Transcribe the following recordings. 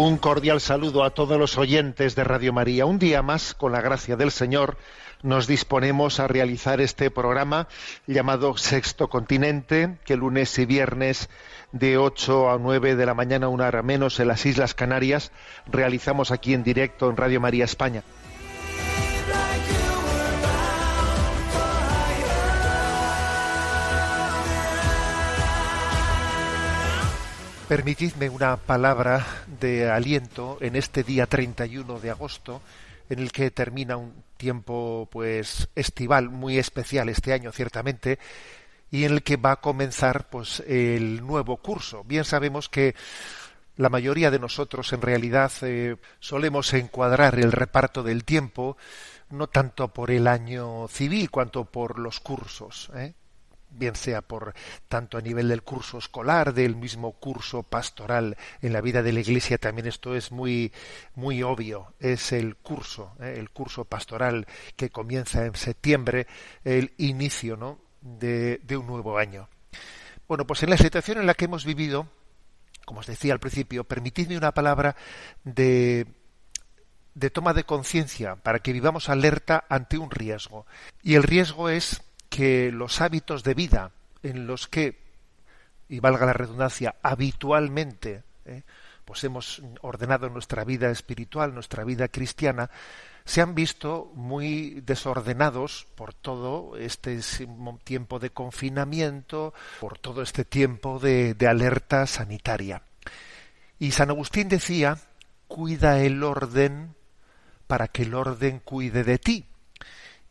Un cordial saludo a todos los oyentes de Radio María. Un día más, con la gracia del Señor, nos disponemos a realizar este programa llamado Sexto Continente, que lunes y viernes de 8 a 9 de la mañana, una hora menos, en las Islas Canarias, realizamos aquí en directo en Radio María España. Permitidme una palabra de aliento en este día 31 de agosto, en el que termina un tiempo pues estival muy especial este año ciertamente y en el que va a comenzar pues el nuevo curso. Bien sabemos que la mayoría de nosotros en realidad eh, solemos encuadrar el reparto del tiempo no tanto por el año civil cuanto por los cursos. ¿eh? Bien sea por tanto a nivel del curso escolar, del mismo curso pastoral en la vida de la Iglesia, también esto es muy muy obvio, es el curso, ¿eh? el curso pastoral que comienza en septiembre, el inicio, ¿no? de, de un nuevo año. Bueno, pues en la situación en la que hemos vivido, como os decía al principio, permitidme una palabra de de toma de conciencia para que vivamos alerta ante un riesgo. Y el riesgo es que los hábitos de vida en los que, y valga la redundancia, habitualmente, ¿eh? pues hemos ordenado nuestra vida espiritual, nuestra vida cristiana, se han visto muy desordenados por todo este tiempo de confinamiento, por todo este tiempo de, de alerta sanitaria. Y San Agustín decía, cuida el orden para que el orden cuide de ti.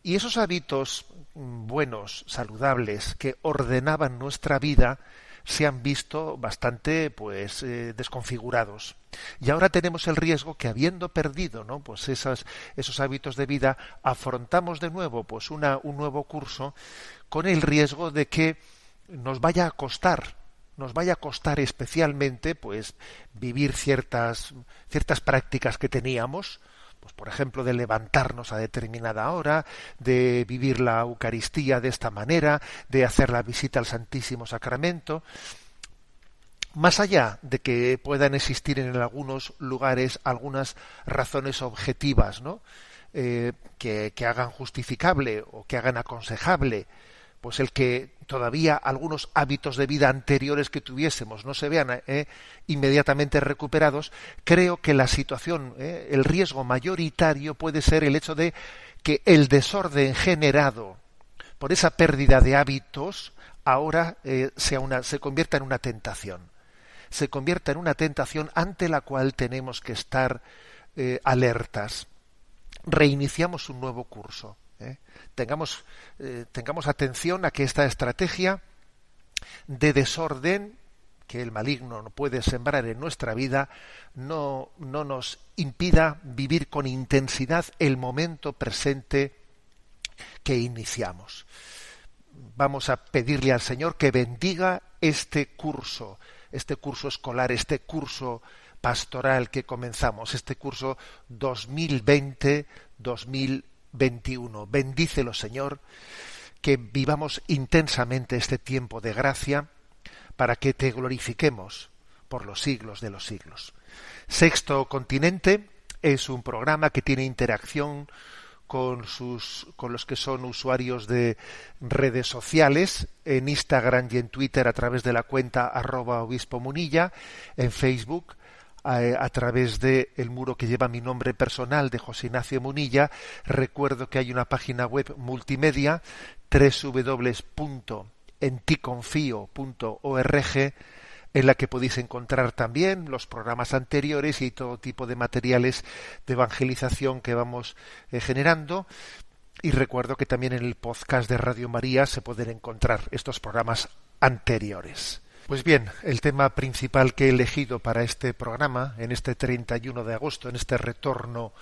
Y esos hábitos buenos, saludables, que ordenaban nuestra vida, se han visto bastante pues eh, desconfigurados. Y ahora tenemos el riesgo que habiendo perdido, ¿no? pues esas, esos hábitos de vida, afrontamos de nuevo pues una, un nuevo curso con el riesgo de que nos vaya a costar nos vaya a costar especialmente pues vivir ciertas ciertas prácticas que teníamos pues por ejemplo de levantarnos a determinada hora, de vivir la Eucaristía de esta manera, de hacer la visita al Santísimo Sacramento, más allá de que puedan existir en algunos lugares algunas razones objetivas, ¿no? Eh, que, que hagan justificable o que hagan aconsejable pues el que todavía algunos hábitos de vida anteriores que tuviésemos no se vean eh, inmediatamente recuperados, creo que la situación, eh, el riesgo mayoritario puede ser el hecho de que el desorden generado por esa pérdida de hábitos ahora eh, se convierta en una tentación. Se convierta en una tentación ante la cual tenemos que estar alertas. Reiniciamos un nuevo curso. ¿Eh? Tengamos, eh, tengamos atención a que esta estrategia de desorden que el maligno no puede sembrar en nuestra vida no, no nos impida vivir con intensidad el momento presente que iniciamos. Vamos a pedirle al Señor que bendiga este curso, este curso escolar, este curso pastoral que comenzamos, este curso 2020-2021. Bendícelo, Señor, que vivamos intensamente este tiempo de gracia para que te glorifiquemos por los siglos de los siglos. Sexto Continente es un programa que tiene interacción con sus con los que son usuarios de redes sociales en Instagram y en Twitter a través de la cuenta arroba obispo munilla en Facebook a, través de el muro que lleva mi nombre personal de José Ignacio Munilla recuerdo que hay una página web multimedia www.enticonfio.org en la que podéis encontrar también los programas anteriores y todo tipo de materiales de evangelización que vamos eh, generando. Y recuerdo que también en el podcast de Radio María se pueden encontrar estos programas anteriores. Pues bien, el tema principal que he elegido para este programa, en este 31 de agosto, en este retorno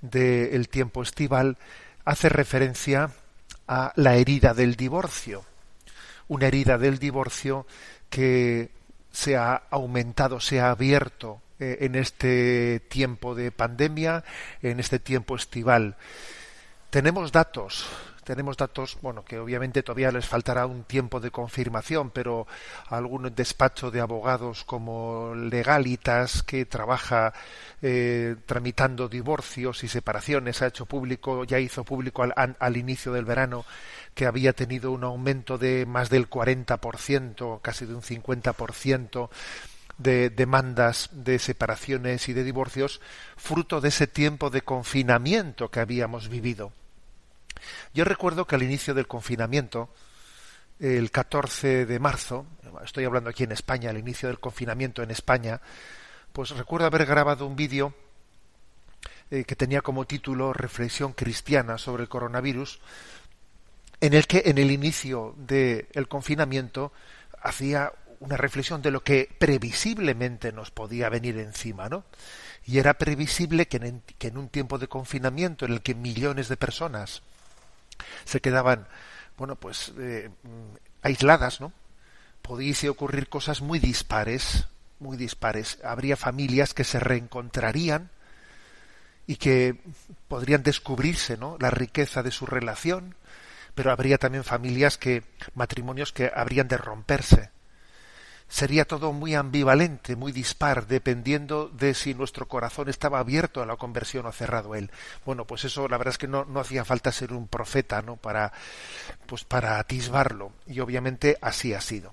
del tiempo estival, hace referencia a la herida del divorcio. Una herida del divorcio que se ha aumentado, se ha abierto eh, en este tiempo de pandemia, en este tiempo estival. Tenemos datos, tenemos datos, bueno, que obviamente todavía les faltará un tiempo de confirmación, pero algún despacho de abogados como Legalitas, que trabaja eh, tramitando divorcios y separaciones, ha hecho público, ya hizo público al, al inicio del verano que había tenido un aumento de más del 40%, casi de un 50% de demandas de separaciones y de divorcios, fruto de ese tiempo de confinamiento que habíamos vivido. Yo recuerdo que al inicio del confinamiento, el 14 de marzo, estoy hablando aquí en España, al inicio del confinamiento en España, pues recuerdo haber grabado un vídeo eh, que tenía como título Reflexión cristiana sobre el coronavirus, en el que en el inicio del confinamiento hacía una reflexión de lo que previsiblemente nos podía venir encima, ¿no? Y era previsible que en, que en un tiempo de confinamiento en el que millones de personas se quedaban, bueno, pues eh, aisladas, ¿no? Podían ocurrir cosas muy dispares, muy dispares. Habría familias que se reencontrarían y que podrían descubrirse, ¿no? La riqueza de su relación, pero habría también familias que, matrimonios que habrían de romperse. Sería todo muy ambivalente, muy dispar, dependiendo de si nuestro corazón estaba abierto a la conversión o cerrado él. Bueno, pues eso la verdad es que no, no hacía falta ser un profeta, ¿no? Para, pues para atisbarlo. Y obviamente así ha sido.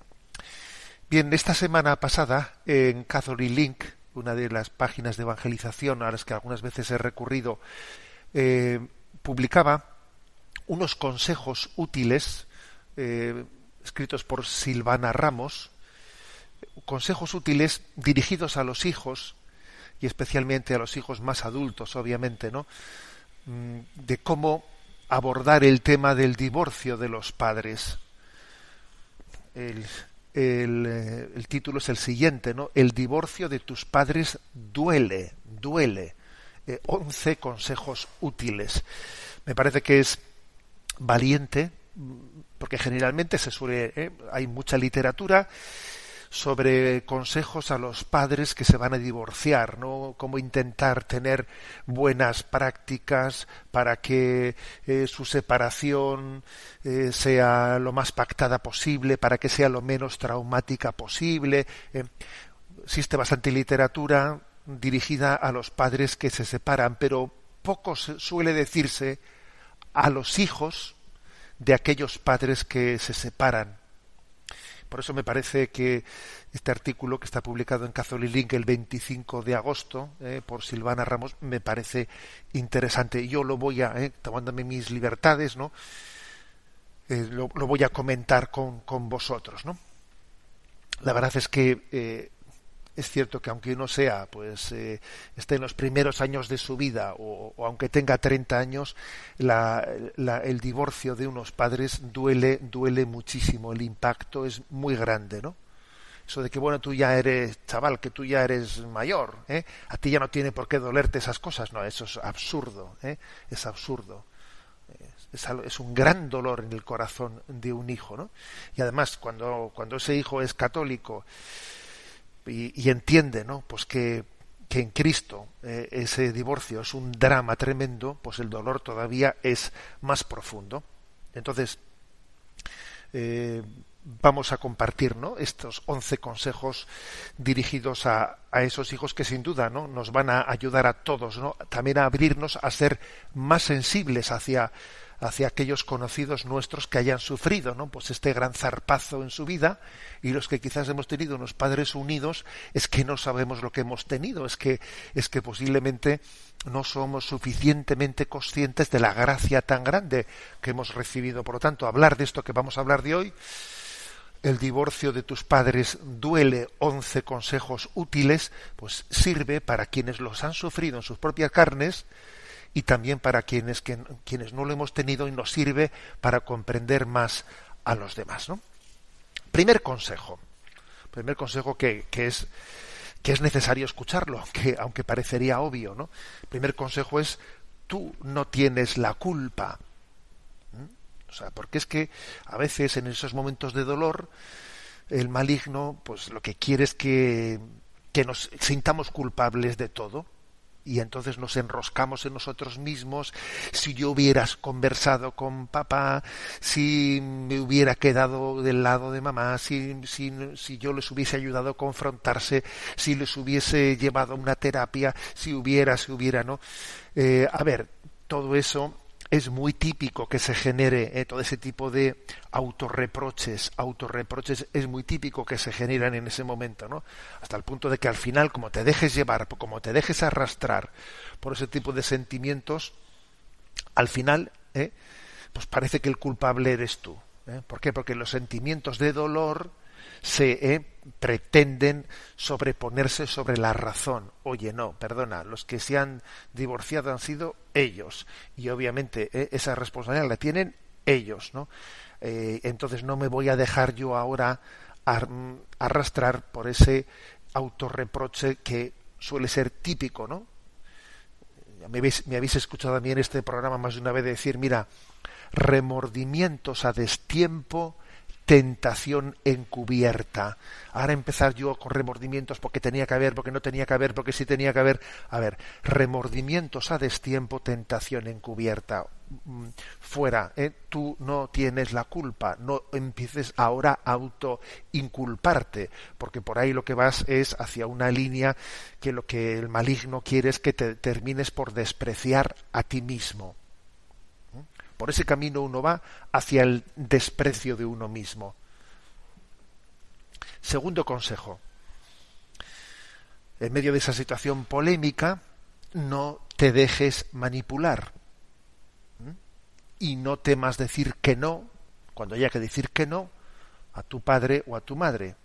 Bien, esta semana pasada en Catholic Link, una de las páginas de evangelización a las que algunas veces he recurrido, eh, publicaba unos consejos útiles eh, escritos por Silvana Ramos, consejos útiles dirigidos a los hijos y especialmente a los hijos más adultos, obviamente, ¿no? Mm, de cómo abordar el tema del divorcio de los padres. Eh, el, título es el siguiente, ¿no? El divorcio de tus padres duele, duele. Eh, once consejos útiles. Me parece que es valiente, porque generalmente se suele, ¿eh? hay mucha literatura sobre consejos a los padres que se van a divorciar, ¿no? Cómo intentar tener buenas prácticas para que eh, su separación eh, sea lo más pactada posible, para que sea lo menos traumática posible. existe bastante literatura dirigida a los padres que se separan, pero poco suele decirse a los hijos de aquellos padres que se separan. Por eso me parece que este artículo que está publicado en Catholic Link el 25 de agosto eh, por Silvana Ramos me parece interesante. Yo lo voy a, eh, tomándome mis libertades, ¿no? Eh, lo, lo, voy a comentar con, con vosotros, ¿no? La verdad es que eh, es cierto que aunque uno sea, pues, eh, esté en los primeros años de su vida o, aunque tenga 30 años, la, la, el divorcio de unos padres duele, duele muchísimo. El impacto es muy grande, ¿no? Eso de que, bueno, tú ya eres chaval, que tú ya eres mayor, ¿eh? a ti ya no tiene por qué dolerte esas cosas. No, eso es absurdo, ¿eh? es absurdo. Es, es, un gran dolor en el corazón de un hijo, ¿no? Y además, cuando, cuando ese hijo es católico, y, entiende, ¿no? Pues que que en Cristo eh, ese divorcio es un drama tremendo, pues el dolor todavía es más profundo. Entonces, eh, vamos a compartir ¿no? estos once consejos dirigidos a, a, esos hijos que sin duda ¿no? nos van a ayudar a todos, ¿no? también a abrirnos a ser más sensibles hacia hacia aquellos conocidos nuestros que hayan sufrido, ¿no? Pues este gran zarpazo en su vida y los que quizás hemos tenido unos padres unidos es que no sabemos lo que hemos tenido, es que es que posiblemente no somos suficientemente conscientes de la gracia tan grande que hemos recibido. Por lo tanto, hablar de esto que vamos a hablar de hoy, el divorcio de tus padres duele, once consejos útiles, pues sirve para quienes los han sufrido en sus propias carnes, y también para quienes, quienes no lo hemos tenido y nos sirve para comprender más a los demás. ¿no? Primer consejo, primer consejo que, que, es, que es necesario escucharlo, aunque, aunque parecería obvio. ¿no? Primer consejo es, tú no tienes la culpa. O sea, porque es que a veces en esos momentos de dolor, el maligno, pues lo que quiere es que, que nos sintamos culpables de todo y entonces nos enroscamos en nosotros mismos. Si yo hubiera conversado con papá, si me hubiera quedado del lado de mamá, si, si, si yo les hubiese ayudado a confrontarse, si les hubiese llevado a una terapia, si hubiera, si hubiera, ¿no? Eh, a ver, todo eso es muy típico que se genere eh, todo ese tipo de autorreproches, autorreproches es muy típico que se generan en ese momento, ¿no? Hasta el punto de que al final, como te dejes llevar, como te dejes arrastrar por ese tipo de sentimientos, al final, eh, pues parece que el culpable eres tú. ¿eh? ¿Por qué? Porque los sentimientos de dolor, se eh, pretenden sobreponerse sobre la razón. Oye, no, perdona, los que se han divorciado han sido ellos y obviamente eh, esa responsabilidad la tienen ellos, ¿no? Eh, entonces no me voy a dejar yo ahora arrastrar por ese autorreproche que suele ser típico, ¿no? Me habéis, me habéis escuchado a mí en este programa más de una vez decir, mira, remordimientos a destiempo tentación encubierta. Ahora empezar yo con remordimientos porque tenía que haber, porque no tenía que haber, porque sí tenía que haber. A ver, remordimientos a destiempo, tentación encubierta. Mm, fuera, ¿eh? tú no tienes la culpa, no empieces ahora a auto inculparte, porque por ahí lo que vas es hacia una línea que lo que el maligno quiere es que te termines por despreciar a ti mismo. Por ese camino uno va hacia el desprecio de uno mismo. Segundo consejo. En medio de esa situación polémica, no te dejes manipular. Y no temas decir que no, cuando haya que decir que no, a tu padre o a tu madre.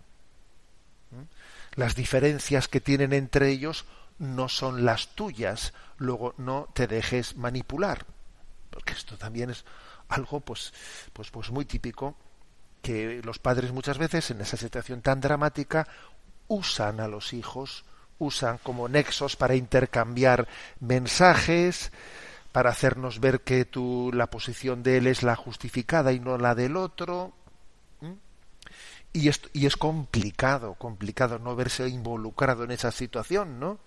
Las diferencias que tienen entre ellos no son las tuyas. Luego no te dejes manipular porque esto también es algo pues pues pues muy típico que los padres muchas veces en esa situación tan dramática usan a los hijos usan como nexos para intercambiar mensajes para hacernos ver que tú la posición de él es la justificada y no la del otro y, esto, y es complicado complicado no verse involucrado en esa situación no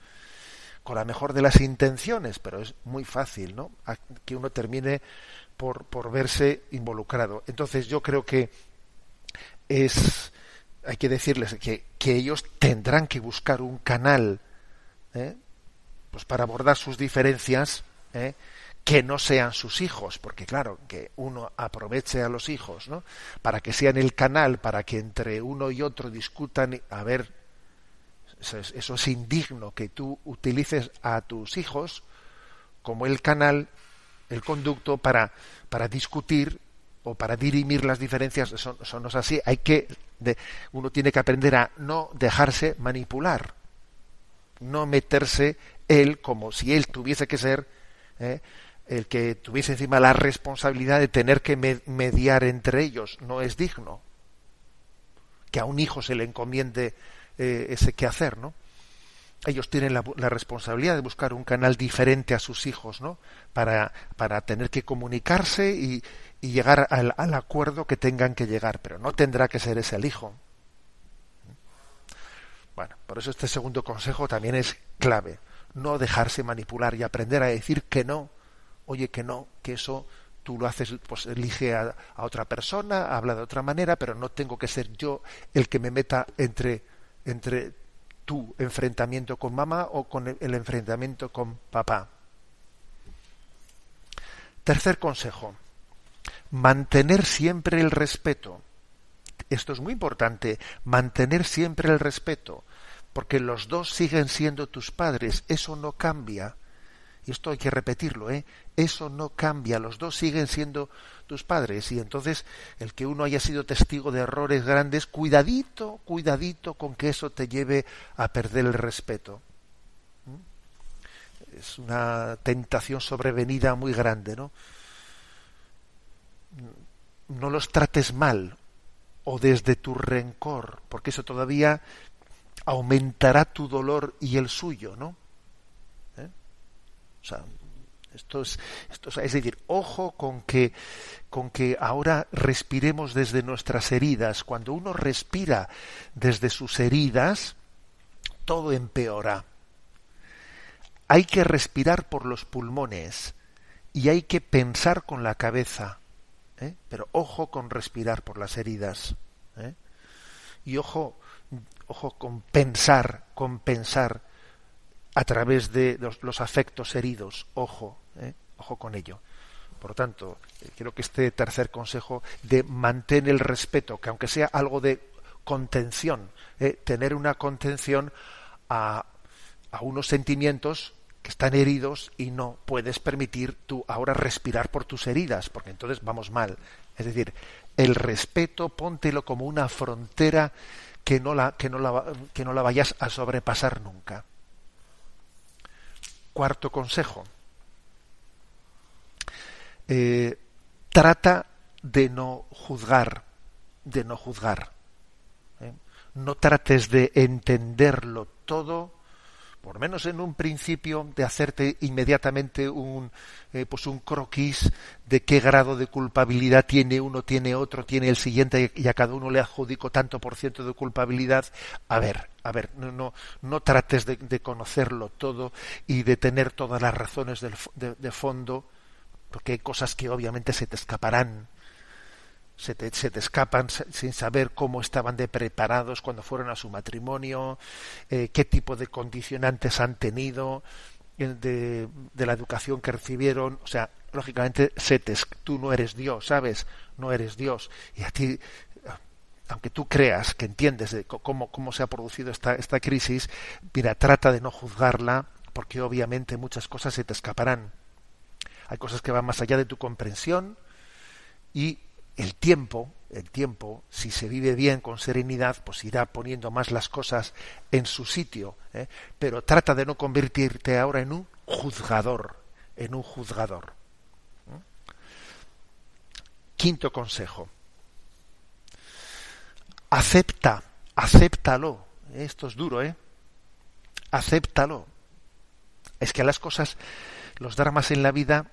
con la mejor de las intenciones, pero es muy fácil, ¿no? que uno termine por, por verse involucrado. Entonces yo creo que es, hay que decirles que, que ellos tendrán que buscar un canal, ¿eh? pues para abordar sus diferencias, ¿eh? que no sean sus hijos, porque claro, que uno aproveche a los hijos, ¿no? Para que sean el canal, para que entre uno y otro discutan, a ver, eso es, indigno que tú utilices a tus hijos como el canal, el conducto para, para discutir o para dirimir las diferencias. Eso, no es así. Hay que, uno tiene que aprender a no dejarse manipular, no meterse él como si él tuviese que ser ¿eh? el que tuviese encima la responsabilidad de tener que mediar entre ellos. No es digno que a un hijo se le encomiende eh, ese quehacer, ¿no? Ellos tienen la, responsabilidad de buscar un canal diferente a sus hijos, ¿no? Para, para tener que comunicarse y, y llegar al, al, acuerdo que tengan que llegar, pero no tendrá que ser ese el hijo. Bueno, por eso este segundo consejo también es clave. No dejarse manipular y aprender a decir que no. Oye, que no, que eso tú lo haces, pues elige a, otra persona, habla de otra manera, pero no tengo que ser yo el que me meta entre, entre tu enfrentamiento con mamá o con el enfrentamiento con papá. Tercer consejo, mantener siempre el respeto. Esto es muy importante, mantener siempre el respeto, porque los dos siguen siendo tus padres, eso no cambia. Y esto hay que repetirlo, ¿eh? Eso no cambia, los dos siguen siendo tus padres. Y entonces el que uno haya sido testigo de errores grandes, cuidadito, cuidadito con que eso te lleve a perder el respeto. ¿Mm? Es una tentación sobrevenida muy grande, ¿no? No los trates mal o desde tu rencor, porque eso todavía aumentará tu dolor y el suyo, ¿no? ¿Eh? O sea, esto es, esto es, decir, ojo con que, con que ahora respiremos desde nuestras heridas. Cuando uno respira desde sus heridas, todo empeora. Hay que respirar por los pulmones y hay que pensar con la cabeza. ¿eh? Pero ojo con respirar por las heridas. ¿eh? Y ojo ojo, con pensar, con pensar a través de los, afectos heridos, ojo, con ello. Por lo tanto, eh, creo que este tercer consejo de mantener el respeto, que aunque sea algo de contención, eh, tener una contención a, a unos sentimientos que están heridos y no puedes permitir tú ahora respirar por tus heridas, porque entonces vamos mal. Es decir, el respeto, póntelo como una frontera que no la, que no la, que no la vayas a sobrepasar nunca. Cuarto consejo. Eh, trata de no juzgar, de no juzgar. ¿eh? No trates de entenderlo todo por menos en un principio, de hacerte inmediatamente un, eh, pues un croquis de qué grado de culpabilidad tiene uno, tiene otro, tiene el siguiente y a cada uno le adjudico tanto por ciento de culpabilidad. A ver, a ver, no, no, no trates de, conocerlo todo y de tener todas las razones de fondo, porque hay cosas que obviamente se te escaparán se te, se te, escapan sin saber cómo estaban de preparados cuando fueron a su matrimonio, eh, qué tipo de condicionantes han tenido, eh, de, de, la educación que recibieron. O sea, lógicamente, se te, tú no eres Dios, ¿sabes? No eres Dios. Y a ti, aunque tú creas que entiendes de cómo, cómo se ha producido esta, esta crisis, mira, trata de no juzgarla, porque obviamente muchas cosas se te escaparán. Hay cosas que van más allá de tu comprensión y el tiempo, el tiempo, si se vive bien con serenidad, pues irá poniendo más las cosas en su sitio. ¿eh? Pero trata de no convertirte ahora en un juzgador, en un juzgador. ¿eh? Quinto consejo. Acepta, acéptalo. Esto es duro, ¿eh? Acéptalo. Es que las cosas, los dramas en la vida,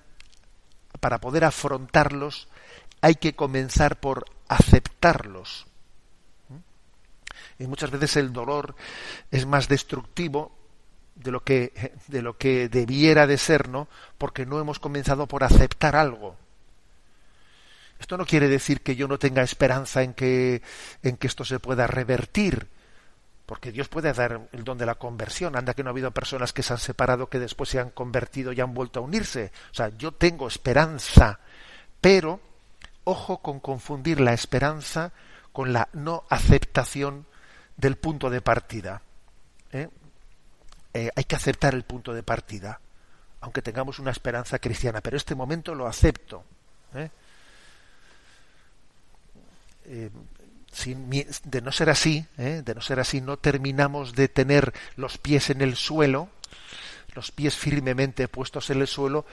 para poder afrontarlos, hay que comenzar por aceptarlos. Y muchas veces el dolor es más destructivo de lo que de lo que debiera de ser, ¿no? Porque no hemos comenzado por aceptar algo. Esto no quiere decir que yo no tenga esperanza en que en que esto se pueda revertir, porque Dios puede dar el don de la conversión. Anda que no ha habido personas que se han separado que después se han convertido y han vuelto a unirse. O sea, yo tengo esperanza, pero Ojo con confundir la esperanza con la no aceptación del punto de partida. ¿eh? Eh, hay que aceptar el punto de partida, aunque tengamos una esperanza cristiana, pero este momento lo acepto. ¿eh? De no ser así, de no ser así, no terminamos de tener los pies en el suelo, los pies firmemente puestos en el suelo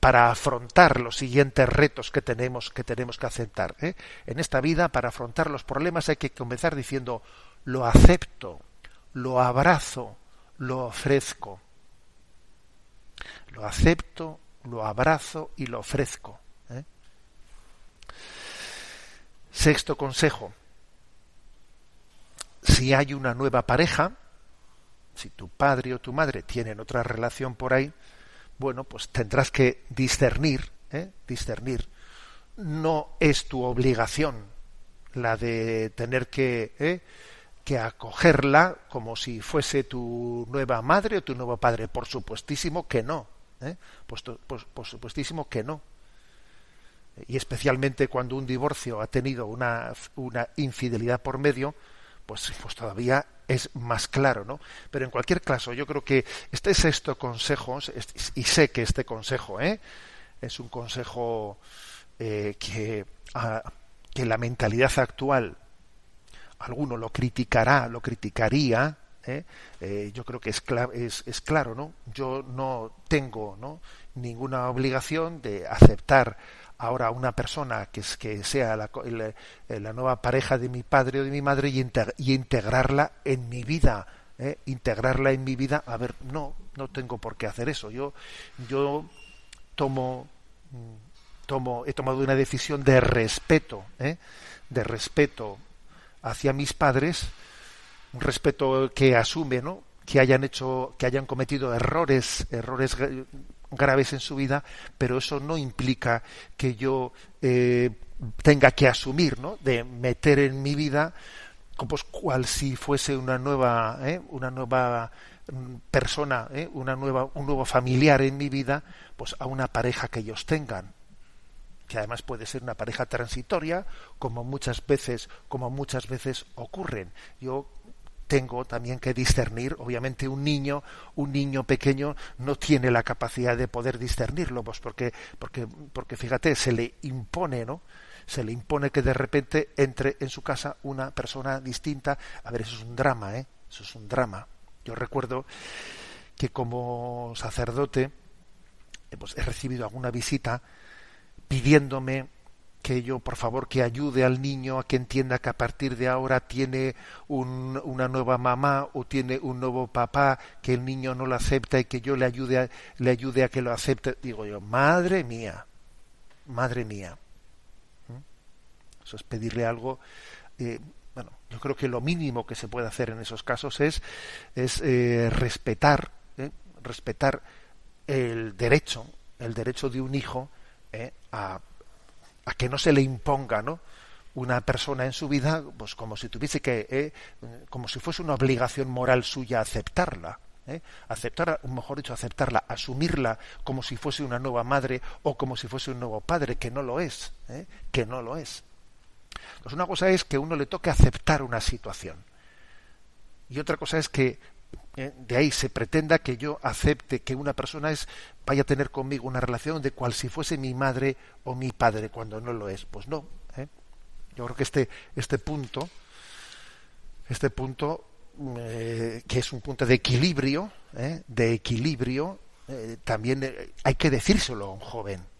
para afrontar los siguientes retos que tenemos que tenemos que aceptar. ¿eh? En esta vida, para afrontar los problemas hay que comenzar diciendo lo acepto, lo abrazo, lo ofrezco. Lo acepto, lo abrazo y lo ofrezco. ¿eh? Sexto consejo. Si hay una nueva pareja, si tu padre o tu madre tienen otra relación por ahí, bueno, pues tendrás que discernir, ¿eh? discernir. No es tu obligación la de tener que, ¿eh? que acogerla como si fuese tu nueva madre o tu nuevo padre. Por supuestísimo que no. ¿eh? Por supuestísimo que no. Y especialmente cuando un divorcio ha tenido una infidelidad por medio, pues, pues todavía es más claro, ¿no? Pero en cualquier caso, yo creo que este sexto consejo, y sé que este consejo ¿eh? es un consejo eh, que, que la mentalidad actual, alguno lo criticará, lo criticaría, ¿eh? Eh, yo creo que es, es, es, claro, ¿no? Yo no tengo ¿no? ninguna obligación de aceptar ahora una persona que, es, que sea la, la, nueva pareja de mi padre o de mi madre y, integrarla en mi vida, ¿eh? integrarla en mi vida. A ver, no, no tengo por qué hacer eso. Yo, yo tomo, mm, tomo, he tomado una decisión de respeto, ¿eh? de respeto hacia mis padres, un respeto que asume, ¿no? que hayan hecho, que hayan cometido errores, errores graves en su vida, pero eso no implica que yo eh, tenga que asumir, ¿no? De meter en mi vida, pues cual si fuese una nueva, ¿eh? una nueva mm, persona, ¿eh? una nueva, un nuevo familiar en mi vida, pues a una pareja que ellos tengan que además puede ser una pareja transitoria, como muchas veces, como muchas veces ocurren. Yo tengo también que discernir, obviamente un niño, un niño pequeño no tiene la capacidad de poder discernirlo, pues porque, porque, porque fíjate, se le impone, ¿no? Se le impone que de repente entre en su casa una persona distinta. A ver, eso es un drama, ¿eh? Eso es un drama. Yo recuerdo que como sacerdote, eh, pues he recibido alguna visita pidiéndome que yo, por favor, que ayude al niño a que entienda que a partir de ahora tiene una nueva mamá o tiene un nuevo papá, que el niño no lo acepta y que yo le ayude a, le ayude a que lo acepte. Digo yo, madre mía, madre mía. ¿Mm? Eso es pedirle algo. Eh, bueno, yo creo que lo mínimo que se puede hacer en esos casos es, es eh, respetar, ¿eh? respetar el derecho, el derecho de un hijo a a que no se le imponga, ¿no? una persona en su vida, pues como si tuviese que, eh, como si fuese una obligación moral suya aceptarla, ¿eh? aceptar, mejor dicho, aceptarla, asumirla como si fuese una nueva madre o como si fuese un nuevo padre, que no lo es, ¿eh? que no lo es. Pues una cosa es que uno le toque aceptar una situación y otra cosa es que ¿eh? de ahí se pretenda que yo acepte que una persona es vaya a tener conmigo una relación de cual si fuese mi madre o mi padre cuando no lo es pues no ¿eh? yo creo que este este punto este punto eh, que es un punto de equilibrio de equilibrio también hay que decírselo a un joven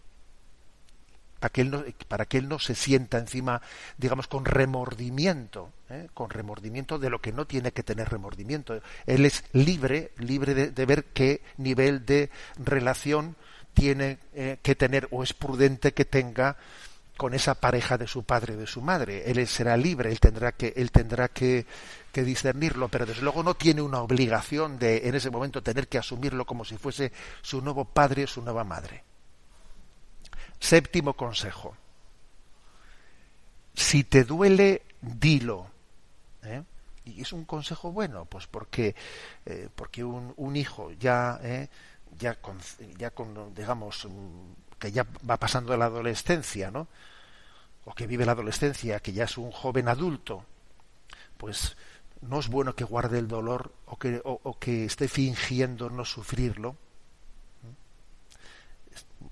para que él no, para que él no se sienta encima, digamos, con remordimiento, ¿eh? con remordimiento de lo que no tiene que tener remordimiento. Él es libre, libre de, ver qué nivel de relación tiene eh, que tener o es prudente que tenga con esa pareja de su padre o de su madre. Él será libre, él tendrá que, él tendrá que, que discernirlo, pero desde luego no tiene una obligación de en ese momento tener que asumirlo como si fuese su nuevo padre o su nueva madre. Séptimo consejo. Si te duele, dilo. ¿eh? Y es un consejo bueno, pues porque, eh, porque un, un, hijo ya, ¿eh? ya, con, ya con, digamos, mm, que ya va pasando la adolescencia, ¿no? O que vive la adolescencia, que ya es un joven adulto, pues no es bueno que guarde el dolor o que, o que esté fingiendo no sufrirlo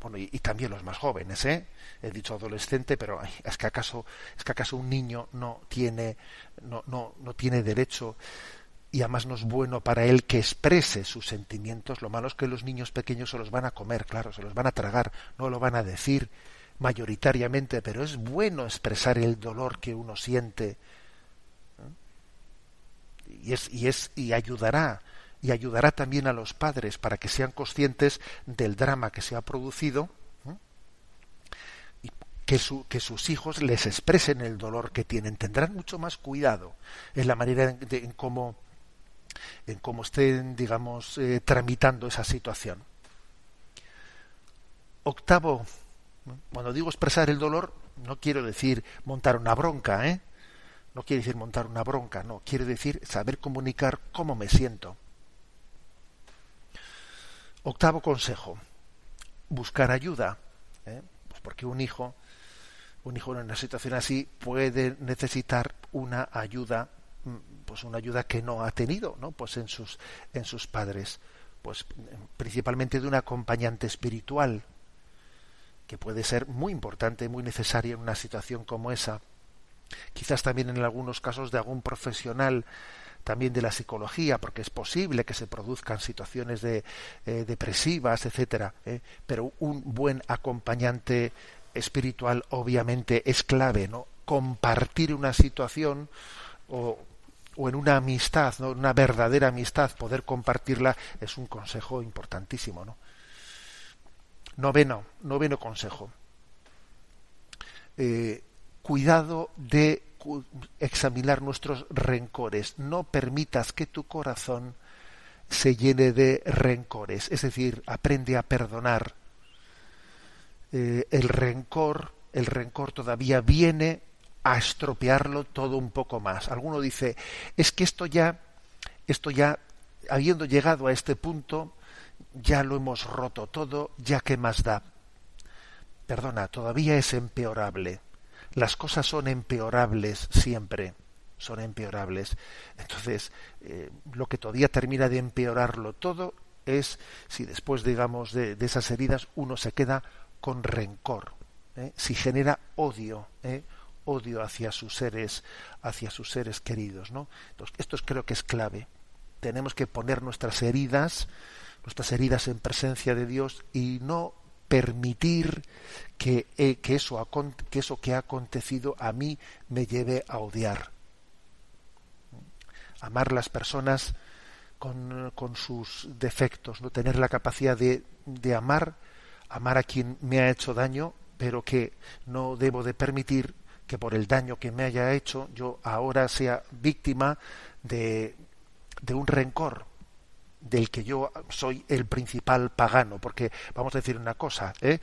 bueno, y, también los más jóvenes, ¿eh? He dicho adolescente, pero es que acaso, es que acaso un niño no tiene, no, no, no tiene derecho y además no es bueno para él que exprese sus sentimientos. Lo malo es que los niños pequeños se los van a comer, claro, se los van a tragar, no lo van a decir mayoritariamente, pero es bueno expresar el dolor que uno siente. Y es, y es, y ayudará y ayudará también a los padres para que sean conscientes del drama que se ha producido y que, su, que, sus hijos les expresen el dolor que tienen. Tendrán mucho más cuidado en la manera en, cómo en cómo estén, digamos, eh, tramitando esa situación. Octavo, cuando digo expresar el dolor, no quiero decir montar una bronca, ¿eh? No quiere decir montar una bronca, no, quiere decir saber comunicar cómo me siento. Octavo consejo, buscar ayuda, ¿eh? pues porque un hijo, un hijo en una situación así puede necesitar una ayuda, mm, pues una ayuda que no ha tenido, ¿no? Pues en sus en sus padres, pues principalmente de un acompañante espiritual, que puede ser muy importante, muy necesaria en una situación como esa. Quizás también en algunos casos de algún profesional también de la psicología, porque es posible que se produzcan situaciones de, eh, depresivas, etcétera. ¿eh? Pero un buen acompañante espiritual obviamente es clave, ¿no? Compartir una situación o, o en una amistad, ¿no? una verdadera amistad, poder compartirla es un consejo importantísimo, ¿no? Noveno, noveno consejo. Eh, cuidado de examinar nuestros rencores. No permitas que tu corazón se llene de rencores. Es decir, aprende a perdonar. Eh, el rencor, el rencor todavía viene a estropearlo todo un poco más. Alguno dice, es que esto ya, esto ya, habiendo llegado a este punto, ya lo hemos roto todo, ya que más da. Perdona, todavía es empeorable las cosas son empeorables siempre, son empeorables. Entonces, eh, lo que todavía termina de empeorarlo todo es si después, digamos, de, esas heridas uno se queda con rencor, ¿eh? si genera odio, ¿eh? odio hacia sus seres, hacia sus seres queridos, ¿no? Entonces, esto creo que es clave. Tenemos que poner nuestras heridas, nuestras heridas en presencia de Dios y no permitir que, eh, eso, que eso que ha acontecido a mí me lleve a odiar. Amar las personas con, con sus defectos, no tener la capacidad de, de amar, amar a quien me ha hecho daño, pero que no debo de permitir que por el daño que me haya hecho yo ahora sea víctima de, de un rencor, del que yo soy el principal pagano, porque vamos a decir una cosa, ¿eh?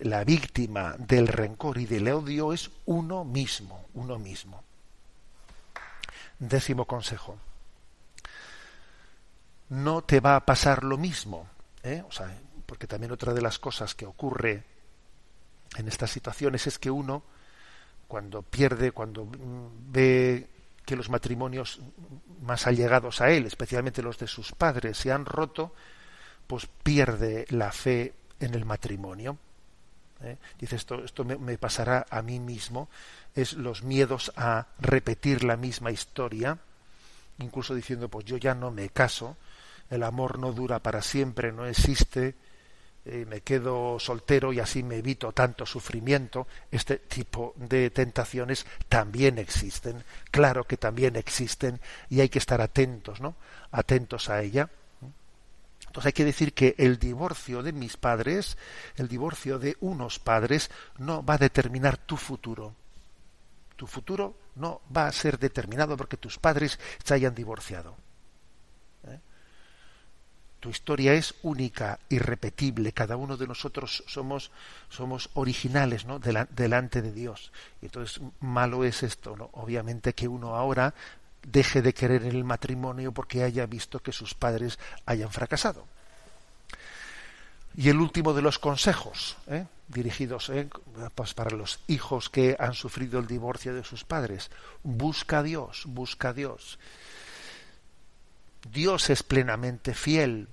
la víctima del rencor y del odio es uno mismo, uno mismo. Décimo consejo. No te va a pasar lo mismo, ¿eh? porque también otra de las cosas que ocurre en estas situaciones es que uno, cuando pierde, cuando ve que los matrimonios más allegados a él, especialmente los de sus padres, se han roto, pues pierde la fe en el matrimonio. ¿eh? Dice esto, esto me, pasará a mí mismo, es los miedos a repetir la misma historia, incluso diciendo, pues yo ya no me caso, el amor no dura para siempre, no existe, me quedo soltero y así me evito tanto sufrimiento, este tipo de tentaciones también existen, claro que también existen y hay que estar atentos, ¿no? Atentos a ella. Entonces hay que decir que el divorcio de mis padres, el divorcio de unos padres, no va a determinar tu futuro. Tu futuro no va a ser determinado porque tus padres se hayan divorciado. Tu historia es única, irrepetible. Cada uno de nosotros somos, somos originales ¿no? delante de Dios. Y entonces malo es esto, ¿no? Obviamente que uno ahora deje de querer el matrimonio porque haya visto que sus padres hayan fracasado. Y el último de los consejos, ¿eh? dirigidos ¿eh? pues para los hijos que han sufrido el divorcio de sus padres, busca a Dios, busca a Dios. Dios es plenamente fiel.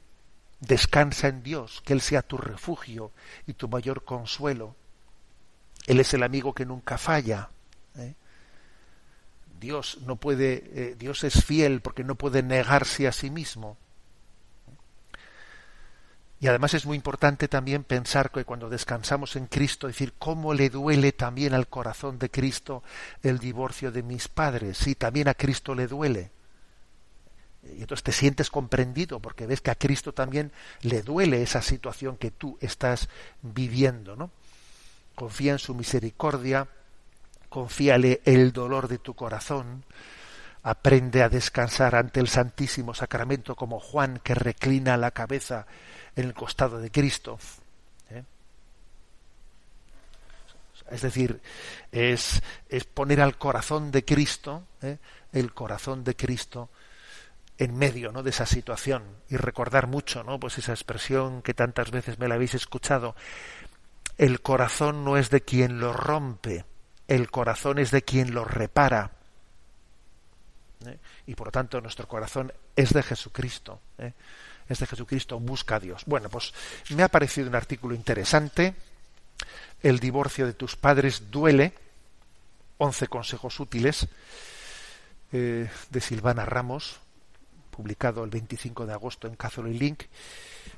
Descansa en Dios, que Él sea tu refugio y tu mayor consuelo. Él es el amigo que nunca falla. ¿eh? Dios no puede, eh, Dios es fiel porque no puede negarse a sí mismo. Y además es muy importante también pensar que cuando descansamos en Cristo, decir cómo le duele también al corazón de Cristo el divorcio de mis padres. Sí, también a Cristo le duele. Y entonces te sientes comprendido porque ves que a Cristo también le duele esa situación que tú estás viviendo, ¿no? Confía en su misericordia, confíale el dolor de tu corazón, Aprende a descansar ante el Santísimo Sacramento como Juan que reclina la cabeza en el costado de Cristo. ¿eh? Es decir, es, es, poner al corazón de Cristo, ¿eh? el corazón de Cristo, en medio ¿no? de esa situación y recordar mucho ¿no? pues esa expresión que tantas veces me la habéis escuchado el corazón no es de quien lo rompe el corazón es de quien lo repara ¿eh? y por lo tanto nuestro corazón es de Jesucristo ¿eh? es de Jesucristo busca a Dios bueno pues me ha parecido un artículo interesante el divorcio de tus padres duele once consejos útiles eh, de Silvana Ramos publicado el 25 de agosto en Catholic Link.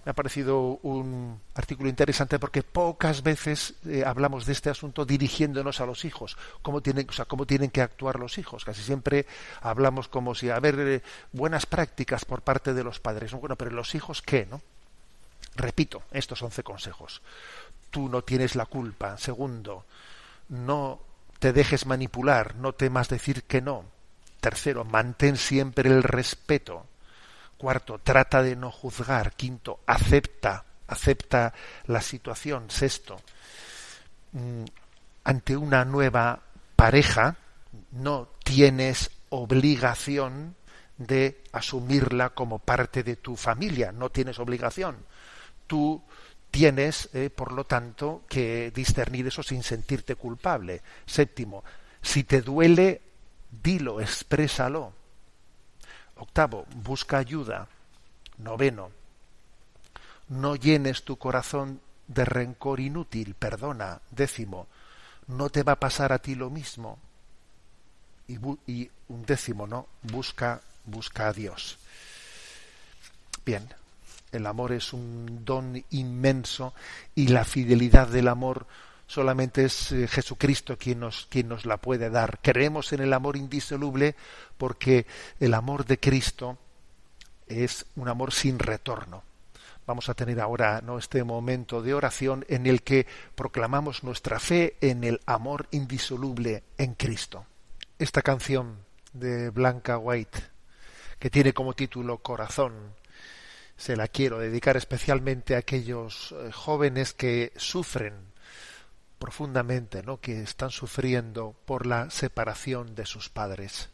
Me ha parecido un artículo interesante porque pocas veces eh, hablamos de este asunto dirigiéndonos a los hijos, cómo tienen, o sea, cómo tienen que actuar los hijos. Casi siempre hablamos como si, a ver, eh, buenas prácticas por parte de los padres. Bueno, pero los hijos, ¿qué? ¿no? Repito, estos 11 consejos. Tú no tienes la culpa. Segundo, no te dejes manipular, no temas decir que no. Tercero, mantén siempre el respeto. Cuarto, trata de no juzgar. Quinto, acepta, acepta la situación. Sexto, mm, ante una nueva pareja, no tienes obligación de asumirla como parte de tu familia, no tienes obligación. Tú tienes, eh, por lo tanto, que discernir eso sin sentirte culpable. Séptimo, si te duele, dilo, exprésalo. Octavo, busca ayuda. Noveno, no llenes tu corazón de rencor inútil, perdona. Décimo, no te va a pasar a ti lo mismo. Y, y un décimo, ¿no? Busca, busca a Dios. Bien, el amor es un don inmenso y la fidelidad del amor solamente es eh, Jesucristo quien nos, quien nos la puede dar. Creemos en el amor indisoluble porque el amor de Cristo es un amor sin retorno. Vamos a tener ahora ¿no? este momento de oración en el que proclamamos nuestra fe en el amor indisoluble en Cristo. Esta canción de Blanca White, que tiene como título Corazón, se la quiero dedicar especialmente a aquellos eh, jóvenes que sufren profundamente, ¿no? que están sufriendo por la separación de sus padres.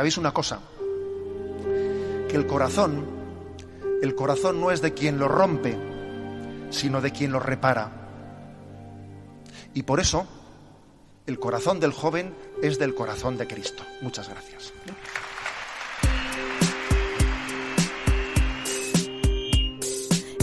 ¿Sabéis una cosa? Que el corazón, el corazón no es de quien lo rompe, sino de quien lo repara. Y por eso, el corazón del joven es del corazón de Cristo. Muchas gracias.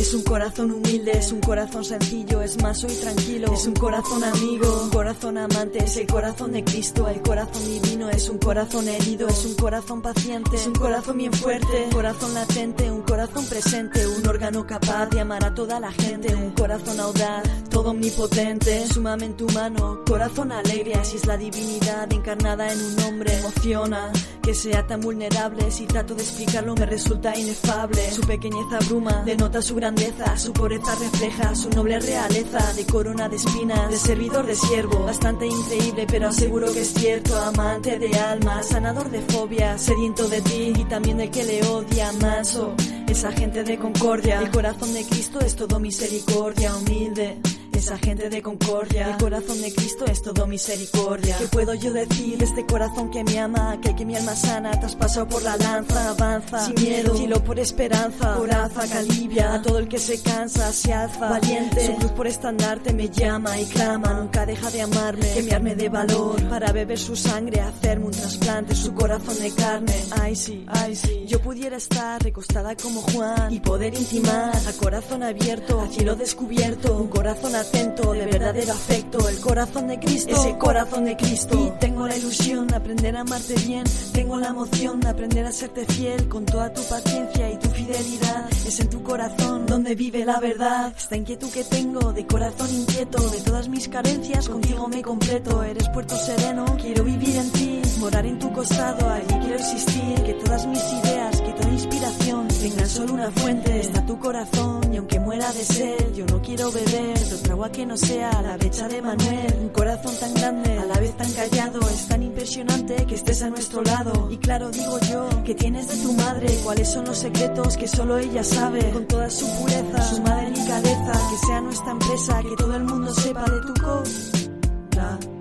Es un corazón humilde, es un corazón sencillo, es más y tranquilo. Es un corazón amigo, un corazón amante, es el corazón de Cristo, el corazón divino. Es un corazón herido, es un corazón paciente, es un corazón bien fuerte, un corazón latente, un corazón presente, un órgano capaz de amar a toda la gente, un corazón audaz, todo omnipotente, sumamente humano, corazón alegre, así es la divinidad encarnada en un hombre. Emociona que sea tan vulnerable, si trato de explicarlo me resulta inefable. Su pequeñez abruma, denota su gran su pureza refleja su noble realeza. De corona de espinas, de servidor de siervo, bastante increíble pero aseguro que es cierto, amante de alma, sanador de fobia, sediento de ti y también de que le odia, manso, esa gente de concordia, el corazón de Cristo es todo misericordia, humilde esa gente de concordia. El corazón de Cristo es todo misericordia. ¿Qué puedo yo decir? Este corazón que me ama, aquel que mi alma sana, traspasado por la lanza, avanza, sin miedo, filo por esperanza, coraza que alivia a todo el que se cansa, se alza, valiente. Su cruz por estandarte me llama y clama, nunca deja de amarme, que me arme de valor para beber su sangre, hacerme un trasplante, su corazón de carne. Ay sí, ay sí, yo pudiera estar recostada como Juan y poder intimar a corazón abierto, a cielo descubierto, un corazón acento de verdadero afecto. El corazón de Cristo, ese corazón de Cristo. Y tengo la ilusión de aprender a amarte bien. Tengo la emoción de aprender a serte fiel con toda tu paciencia y tu fidelidad. Es en tu corazón donde vive la verdad. Esta inquietud que tengo de corazón inquieto, de todas mis carencias, contigo me completo. Eres puerto sereno, quiero vivir en ti, morar en tu costado, allí quiero existir. Que todas mis ideas, inspiración tengan solo una fuente. Está tu corazón y aunque muera de sed, yo no quiero beber de otra agua que no sea la becha de Manuel. Un corazón tan grande, a la vez tan callado, es tan impresionante que estés a nuestro lado. Y claro, digo yo, que tienes de tu madre, cuáles son los secretos que solo ella sabe. Con toda su pureza, su madre delicadeza, que sea nuestra empresa, que todo el mundo sepa de tu corazón.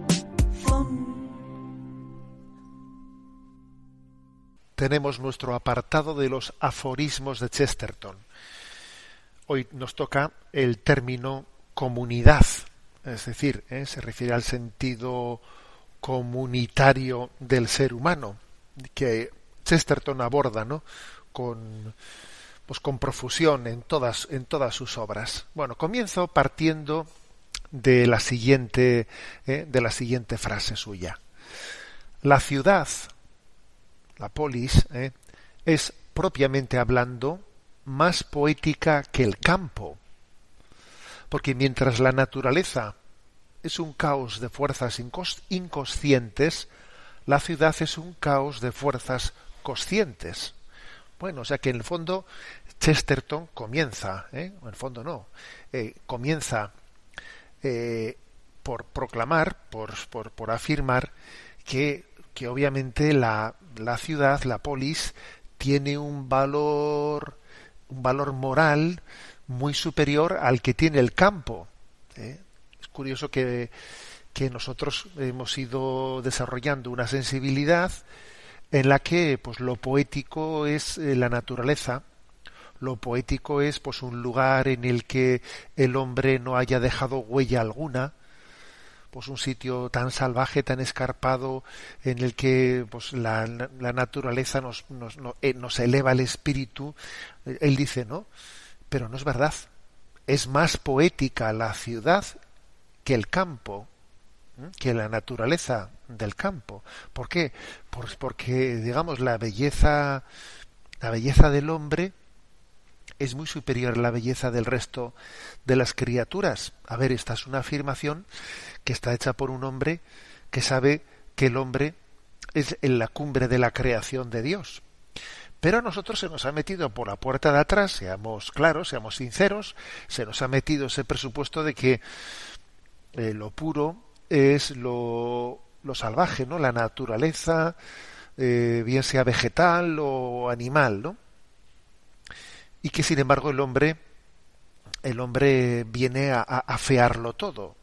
Tenemos nuestro apartado de los aforismos de Chesterton. Hoy nos toca el término comunidad, es decir, ¿eh? se refiere al sentido comunitario del ser humano, que Chesterton aborda ¿no? con, pues, con profusión en todas, en todas sus obras. Bueno, comienzo partiendo de la siguiente, ¿eh? de la siguiente frase suya. La ciudad la polis, ¿eh? es propiamente hablando más poética que el campo, porque mientras la naturaleza es un caos de fuerzas inconscientes, la ciudad es un caos de fuerzas conscientes. Bueno, o sea que en el fondo Chesterton comienza, ¿eh? en el fondo no, eh, comienza por proclamar, por, por, por afirmar que que obviamente la, la ciudad, la polis, tiene un valor, un valor moral muy superior al que tiene el campo. ¿eh? Es curioso que, que nosotros hemos ido desarrollando una sensibilidad en la que pues lo poético es eh, la naturaleza, lo poético es pues un lugar en el que el hombre no haya dejado huella alguna, pues un sitio tan salvaje, tan escarpado, en el que pues la, naturaleza nos, nos, eh, nos, eleva el espíritu. Él dice, ¿no? Pero no es verdad. Es más poética la ciudad que el campo, que la naturaleza del campo. ¿Por qué? Pues porque, digamos, la belleza, la belleza del hombre es muy superior la belleza del resto de las criaturas. A ver, esta es una afirmación que está hecha por un hombre que sabe que el hombre es en la cumbre de la creación de Dios. Pero a nosotros se nos ha metido por la puerta de atrás, seamos claros, seamos sinceros, se nos ha metido ese presupuesto de que eh, lo puro es lo, lo, salvaje, ¿no? La naturaleza, eh, bien sea vegetal o animal, ¿no? Y que sin embargo el hombre el hombre viene a, afearlo todo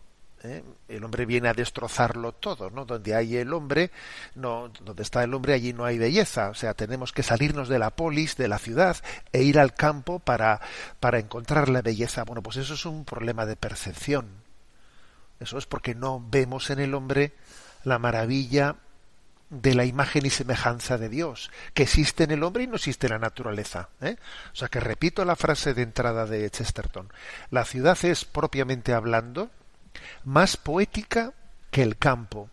¿eh? el hombre viene a destrozarlo todo no donde hay el hombre no donde está el hombre allí no hay belleza. O sea tenemos que salirnos de la polis de la ciudad e ir al campo para para encontrar la belleza. Bueno pues eso es un problema de percepción. Eso es porque no vemos en el hombre la maravilla de la imagen y semejanza de Dios, que existe en el hombre y no existe en la naturaleza. ¿eh? O sea que repito la frase de entrada de Chesterton. La ciudad es, propiamente hablando, más poética que el campo,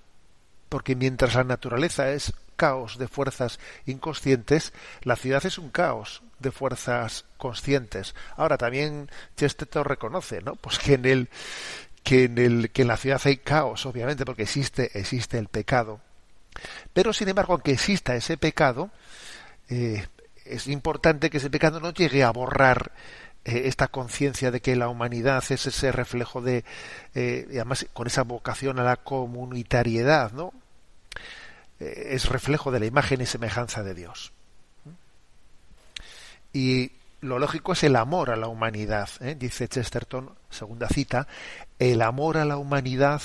porque mientras la naturaleza es caos de fuerzas inconscientes, la ciudad es un caos de fuerzas conscientes. Ahora también Chesterton reconoce, ¿no? Pues que en el que en el que en la ciudad hay caos, obviamente, porque existe existe el pecado pero, sin embargo, aunque exista ese pecado, eh, es importante que ese pecado no llegue a borrar eh, esta conciencia de que la humanidad es ese reflejo de, eh, además con esa vocación a la comunitariedad, ¿no? es reflejo de la imagen y semejanza de Dios. Y lo lógico es el amor a la humanidad, dice Chesterton, segunda cita, el amor a la humanidad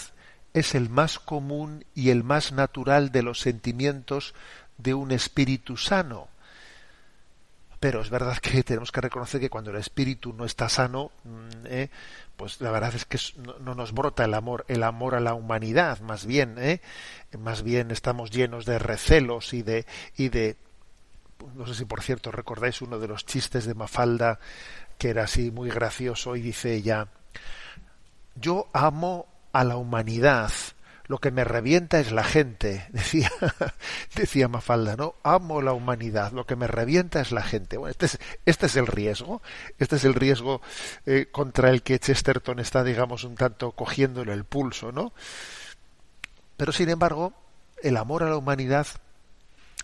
es el más común y el más natural de los sentimientos de un espíritu sano. Pero es verdad que tenemos que reconocer que cuando el espíritu no está sano, mm, eh, pues la verdad es que no, nos brota el amor, el amor a la humanidad, más bien, eh, más bien estamos llenos de recelos y de y de no sé si por cierto recordáis uno de los chistes de Mafalda que era así muy gracioso y dice ella yo amo a la humanidad, lo que me revienta es la gente, decía, decía Mafalda, ¿no? Amo la humanidad, lo que me revienta es la gente. Bueno, este es, este es el riesgo, este es el riesgo eh, contra el que Chesterton está, digamos, un tanto cogiéndole el pulso, ¿no? Pero sin embargo, el amor a la humanidad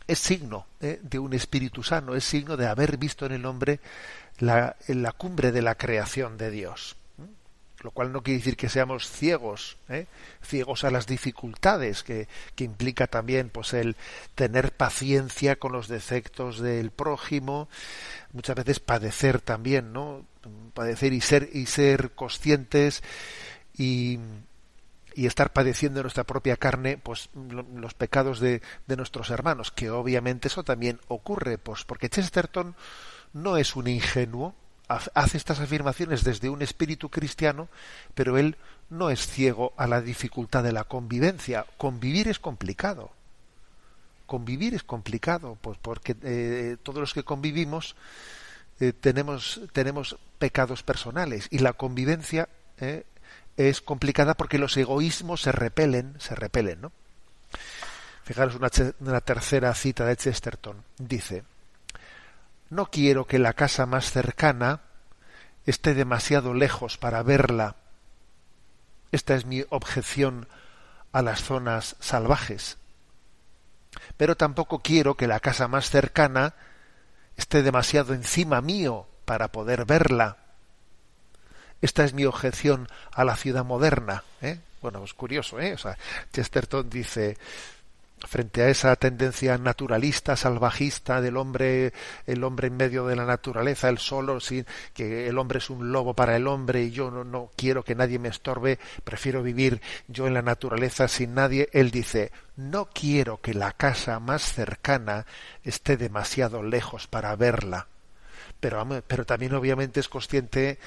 es signo ¿eh? de un espíritu sano, es signo de haber visto en el hombre la, la cumbre de la creación de Dios lo cual no quiere decir que seamos ciegos, ¿eh? ciegos a las dificultades que, que, implica también pues el tener paciencia con los defectos del prójimo, muchas veces padecer también, ¿no? padecer y ser y ser conscientes y, y estar padeciendo en nuestra propia carne pues los pecados de, de nuestros hermanos, que obviamente eso también ocurre, pues porque Chesterton no es un ingenuo, hace estas afirmaciones desde un espíritu cristiano, pero él no es ciego a la dificultad de la convivencia. Convivir es complicado. Convivir es complicado, pues porque eh, todos los que convivimos eh, tenemos, tenemos pecados personales y la convivencia eh, es complicada porque los egoísmos se repelen, se repelen, ¿no? Fijaros una, una tercera cita de Chesterton. Dice, no quiero que la casa más cercana esté demasiado lejos para verla. Esta es mi objeción a las zonas salvajes. Pero tampoco quiero que la casa más cercana esté demasiado encima mío para poder verla. Esta es mi objeción a la ciudad moderna. ¿eh? Bueno, es curioso, ¿eh? O sea, Chesterton dice, frente a esa tendencia naturalista, salvajista del hombre, el hombre en medio de la naturaleza, el solo, sin, que el hombre es un lobo para el hombre y yo no, no quiero que nadie me estorbe, prefiero vivir yo en la naturaleza sin nadie, él dice, no quiero que la casa más cercana esté demasiado lejos para verla. Pero, pero también obviamente es consciente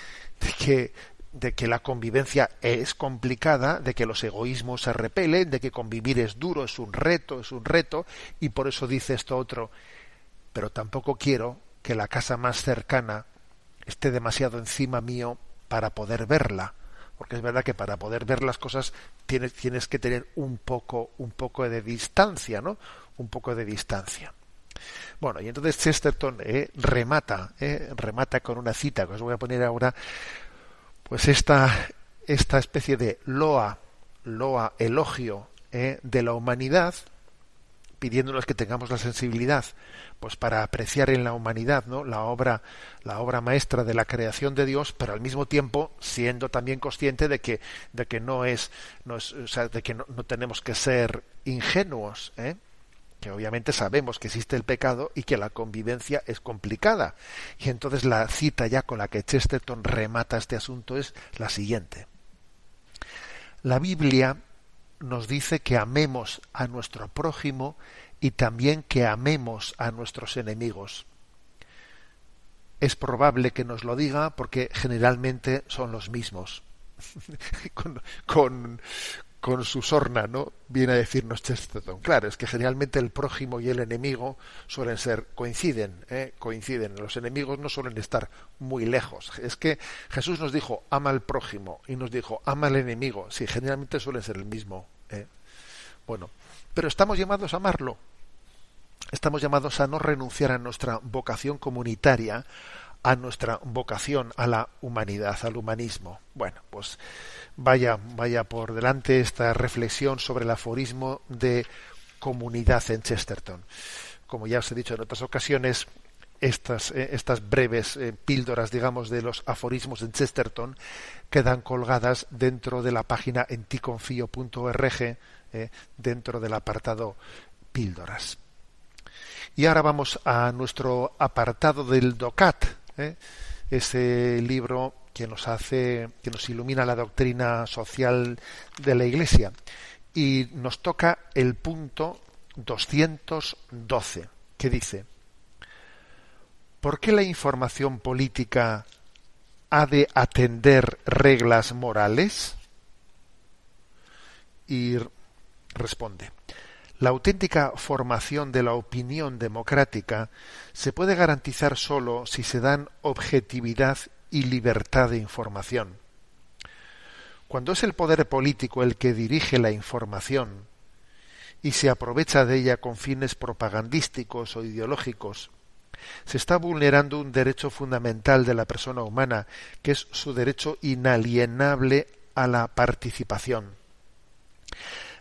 de que de que la convivencia es complicada, de que los egoísmos se repelen, de que convivir es duro, es un reto, es un reto, y por eso dice esto otro. Pero tampoco quiero que la casa más cercana esté demasiado encima mío para poder verla, porque es verdad que para poder ver las cosas tienes, tienes que tener un poco, un poco de distancia, ¿no? Un poco de distancia. Bueno, y entonces Chesterton eh, remata, eh, remata con una cita que os voy a poner ahora pues esta, esta especie de loa, loa, elogio eh, de la humanidad, pidiéndonos que tengamos la sensibilidad, pues para apreciar en la humanidad, ¿no? La obra, la obra maestra de la creación de Dios, pero al mismo tiempo siendo también consciente de que, de que no es, no es, o sea, de que no, no tenemos que ser ingenuos, ¿eh? Que obviamente sabemos que existe el pecado y que la convivencia es complicada. Y entonces la cita ya con la que Chesterton remata este asunto es la siguiente. La Biblia nos dice que amemos a nuestro prójimo y también que amemos a nuestros enemigos. Es probable que nos lo diga porque generalmente son los mismos. con, con, con su sorna, ¿no? Viene a decirnos Chesterton. Claro, es que generalmente el prójimo y el enemigo suelen ser, coinciden, ¿eh? coinciden. Los enemigos no suelen estar muy lejos. Es que Jesús nos dijo, ama al prójimo, y nos dijo, ama al enemigo. Sí, generalmente suelen ser el mismo. ¿eh? Bueno, pero estamos llamados a amarlo. Estamos llamados a no renunciar a nuestra vocación comunitaria, a nuestra vocación a la humanidad, al humanismo. Bueno, pues vaya, vaya por delante esta reflexión sobre el aforismo de comunidad en Chesterton. Como ya os he dicho en otras ocasiones, estas, eh, estas breves eh, píldoras, digamos, de los aforismos en Chesterton quedan colgadas dentro de la página enticonfio.org, eh, dentro del apartado píldoras. Y ahora vamos a nuestro apartado del DOCAT, ese libro que nos hace, que nos ilumina la doctrina social de la Iglesia. Y nos toca el punto 212, que dice, ¿por qué la información política ha de atender reglas morales? Y responde, la auténtica formación de la opinión democrática se puede garantizar sólo si se dan objetividad y libertad de información. cuando es el poder político el que dirige la información y se aprovecha de ella con fines propagandísticos o ideológicos, se está vulnerando un derecho fundamental de la persona humana, que es su derecho inalienable a la participación.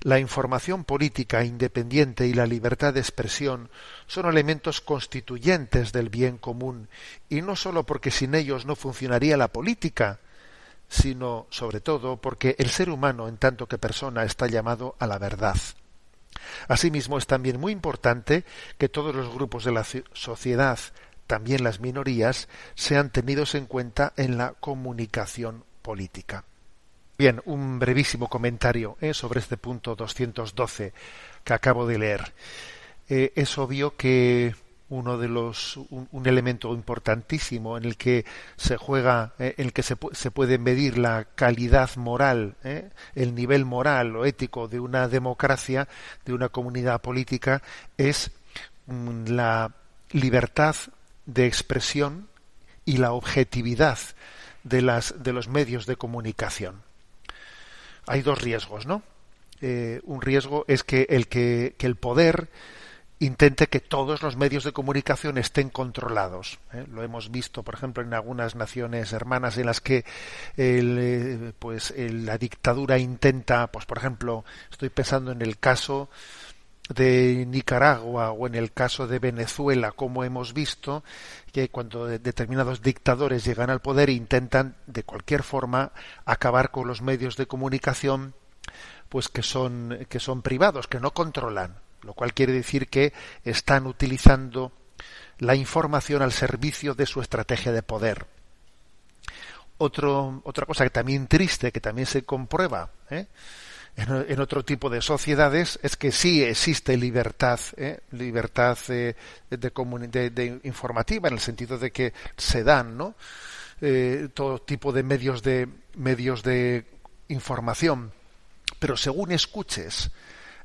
La información política independiente y la libertad de expresión son elementos constituyentes del bien común, y no sólo porque sin ellos no funcionaría la política, sino sobre todo porque el ser humano en tanto que persona está llamado a la verdad. Asimismo, es también muy importante que todos los grupos de la sociedad, también las minorías, sean tenidos en cuenta en la comunicación política. Bien, un brevísimo comentario eh, sobre este punto 212 que acabo de leer. Eh, es obvio que uno de los un, elemento importantísimo en el que se juega eh, en el que se, se, puede medir la calidad moral el nivel moral o ético de una democracia de una comunidad política es mm, la libertad de expresión y la objetividad de las de los medios de comunicación hay dos riesgos no eh, un riesgo es que el que, que el poder intente que todos los medios de comunicación estén controlados. ¿eh? Lo hemos visto, por ejemplo, en algunas naciones hermanas en las que eh, pues, la dictadura intenta, pues por ejemplo, estoy pensando en el caso de Nicaragua o en el caso de Venezuela, como hemos visto, que cuando determinados dictadores llegan al poder intentan de cualquier forma acabar con los medios de comunicación pues que son que son privados, que no controlan lo cual quiere decir que están utilizando la información al servicio de su estrategia de poder. otra cosa que también triste, que también se comprueba ¿eh? En, otro tipo de sociedades, es que sí existe libertad, ¿eh? libertad eh, de, de, informativa, en el sentido de que se dan ¿no? todo tipo de medios de medios de información, pero según escuches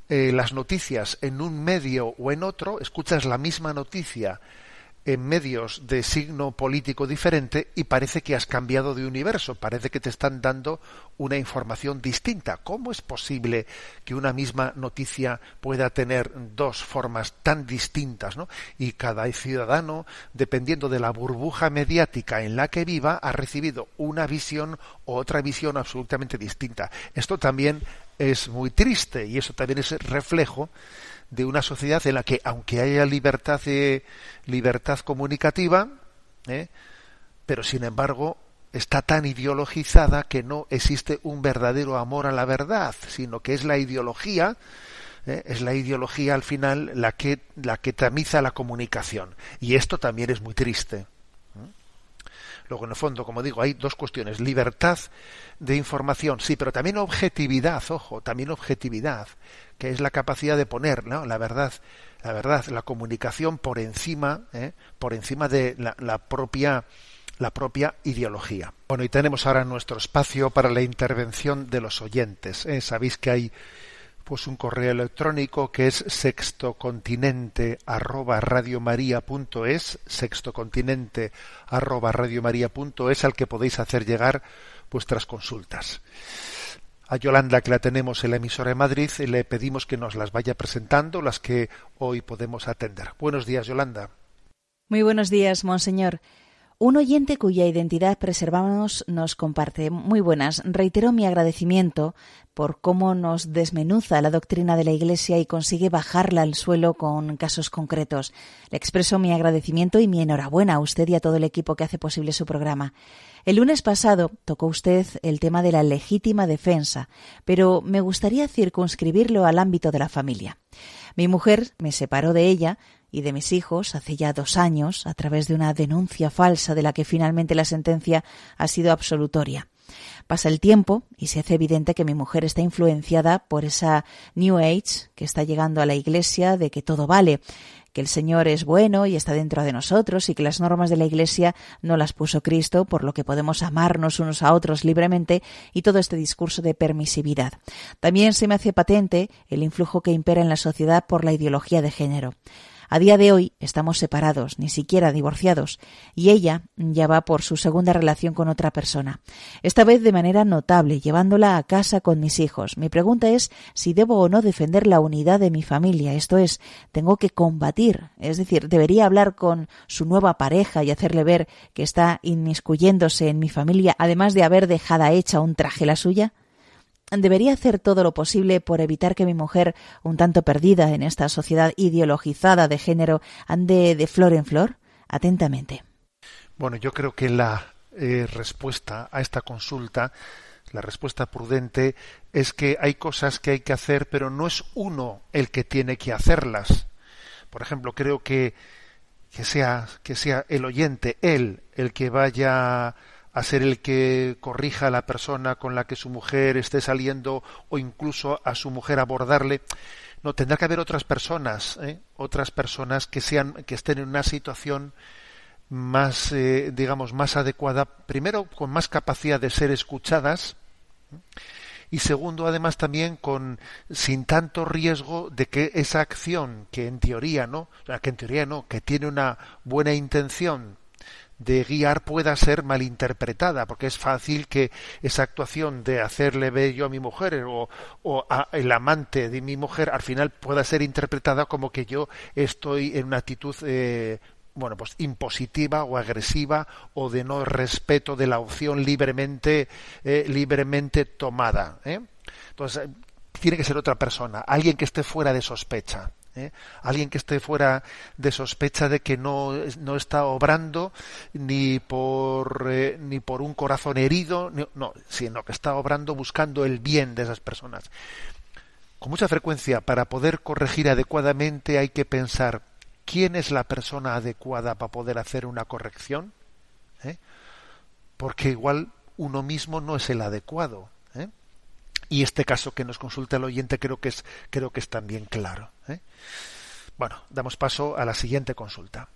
eh, las noticias en un medio o en otro, escuchas la misma noticia en medios de signo político diferente y parece que has cambiado de universo, parece que te están dando una información distinta. ¿Cómo es posible que una misma noticia pueda tener dos formas tan distintas? ¿no? Y cada ciudadano, dependiendo de la burbuja mediática en la que viva, ha recibido una visión o otra visión absolutamente distinta. Esto también es muy triste y eso también es reflejo de una sociedad en la que aunque haya libertad de, libertad comunicativa ¿eh? pero sin embargo está tan ideologizada que no existe un verdadero amor a la verdad sino que es la ideología ¿eh? es la ideología al final la que la que tamiza la comunicación y esto también es muy triste Luego, en el fondo, como digo, hay dos cuestiones. Libertad de información, sí, pero también objetividad, ojo, también objetividad, que es la capacidad de poner la verdad, la verdad, la comunicación por encima, ¿eh? por encima de la, propia la propia ideología. Bueno, y tenemos ahora nuestro espacio para la intervención de los oyentes. ¿eh? Sabéis que hay pues un correo electrónico que es sextocontinente arroba sextocontinente arroba al que podéis hacer llegar vuestras consultas. A Yolanda, que la tenemos en la emisora de Madrid, le pedimos que nos las vaya presentando, las que hoy podemos atender. Buenos días, Yolanda. Muy buenos días, monseñor. Un oyente cuya identidad preservamos nos comparte. Muy buenas. Reitero mi agradecimiento por cómo nos desmenuza la doctrina de la Iglesia y consigue bajarla al suelo con casos concretos. Le expreso mi agradecimiento y mi enhorabuena a usted y a todo el equipo que hace posible su programa. El lunes pasado tocó usted el tema de la legítima defensa, pero me gustaría circunscribirlo al ámbito de la familia. Mi mujer me separó de ella y de mis hijos hace ya dos años a través de una denuncia falsa de la que finalmente la sentencia ha sido absolutoria. Pasa el tiempo y se hace evidente que mi mujer está influenciada por esa New Age que está llegando a la Iglesia de que todo vale, que el Señor es bueno y está dentro de nosotros y que las normas de la Iglesia no las puso Cristo, por lo que podemos amarnos unos a otros libremente y todo este discurso de permisividad. También se me hace patente el influjo que impera en la sociedad por la ideología de género. A día de hoy estamos separados, ni siquiera divorciados, y ella ya va por su segunda relación con otra persona. Esta vez de manera notable, llevándola a casa con mis hijos. Mi pregunta es si debo o no defender la unidad de mi familia. Esto es, tengo que combatir. Es decir, debería hablar con su nueva pareja y hacerle ver que está inmiscuyéndose en mi familia, además de haber dejado hecha un traje la suya. ¿Debería hacer todo lo posible por evitar que mi mujer, un tanto perdida en esta sociedad ideologizada de género, ande de flor en flor? Atentamente. Bueno, yo creo que la eh, respuesta a esta consulta, la respuesta prudente, es que hay cosas que hay que hacer, pero no es uno el que tiene que hacerlas. Por ejemplo, creo que, que, sea, que sea el oyente, él, el que vaya a ser el que corrija a la persona con la que su mujer esté saliendo o incluso a su mujer abordarle. No, tendrá que haber otras personas, ¿eh? otras personas que sean, que estén en una situación más, eh, digamos, más adecuada, primero con más capacidad de ser escuchadas y segundo, además también con sin tanto riesgo de que esa acción que en teoría no, que en teoría no, que tiene una buena intención de guiar pueda ser malinterpretada, porque es fácil que esa actuación de hacerle bello a mi mujer o, a el amante de mi mujer al final pueda ser interpretada como que yo estoy en una actitud eh, bueno, pues impositiva o agresiva o de no respeto de la opción libremente, eh, libremente tomada. ¿eh? Entonces, tiene que ser otra persona, alguien que esté fuera de sospecha. Alguien que esté fuera de sospecha de que no, no está obrando ni por, ni por un corazón herido, no, sino que está obrando buscando el bien de esas personas. Con mucha frecuencia, para poder corregir adecuadamente hay que pensar quién es la persona adecuada para poder hacer una corrección, ¿Eh? porque igual uno mismo no es el adecuado. Y este caso que nos consulta el oyente creo que es, creo que es también claro. ¿eh? Bueno, damos paso a la siguiente consulta.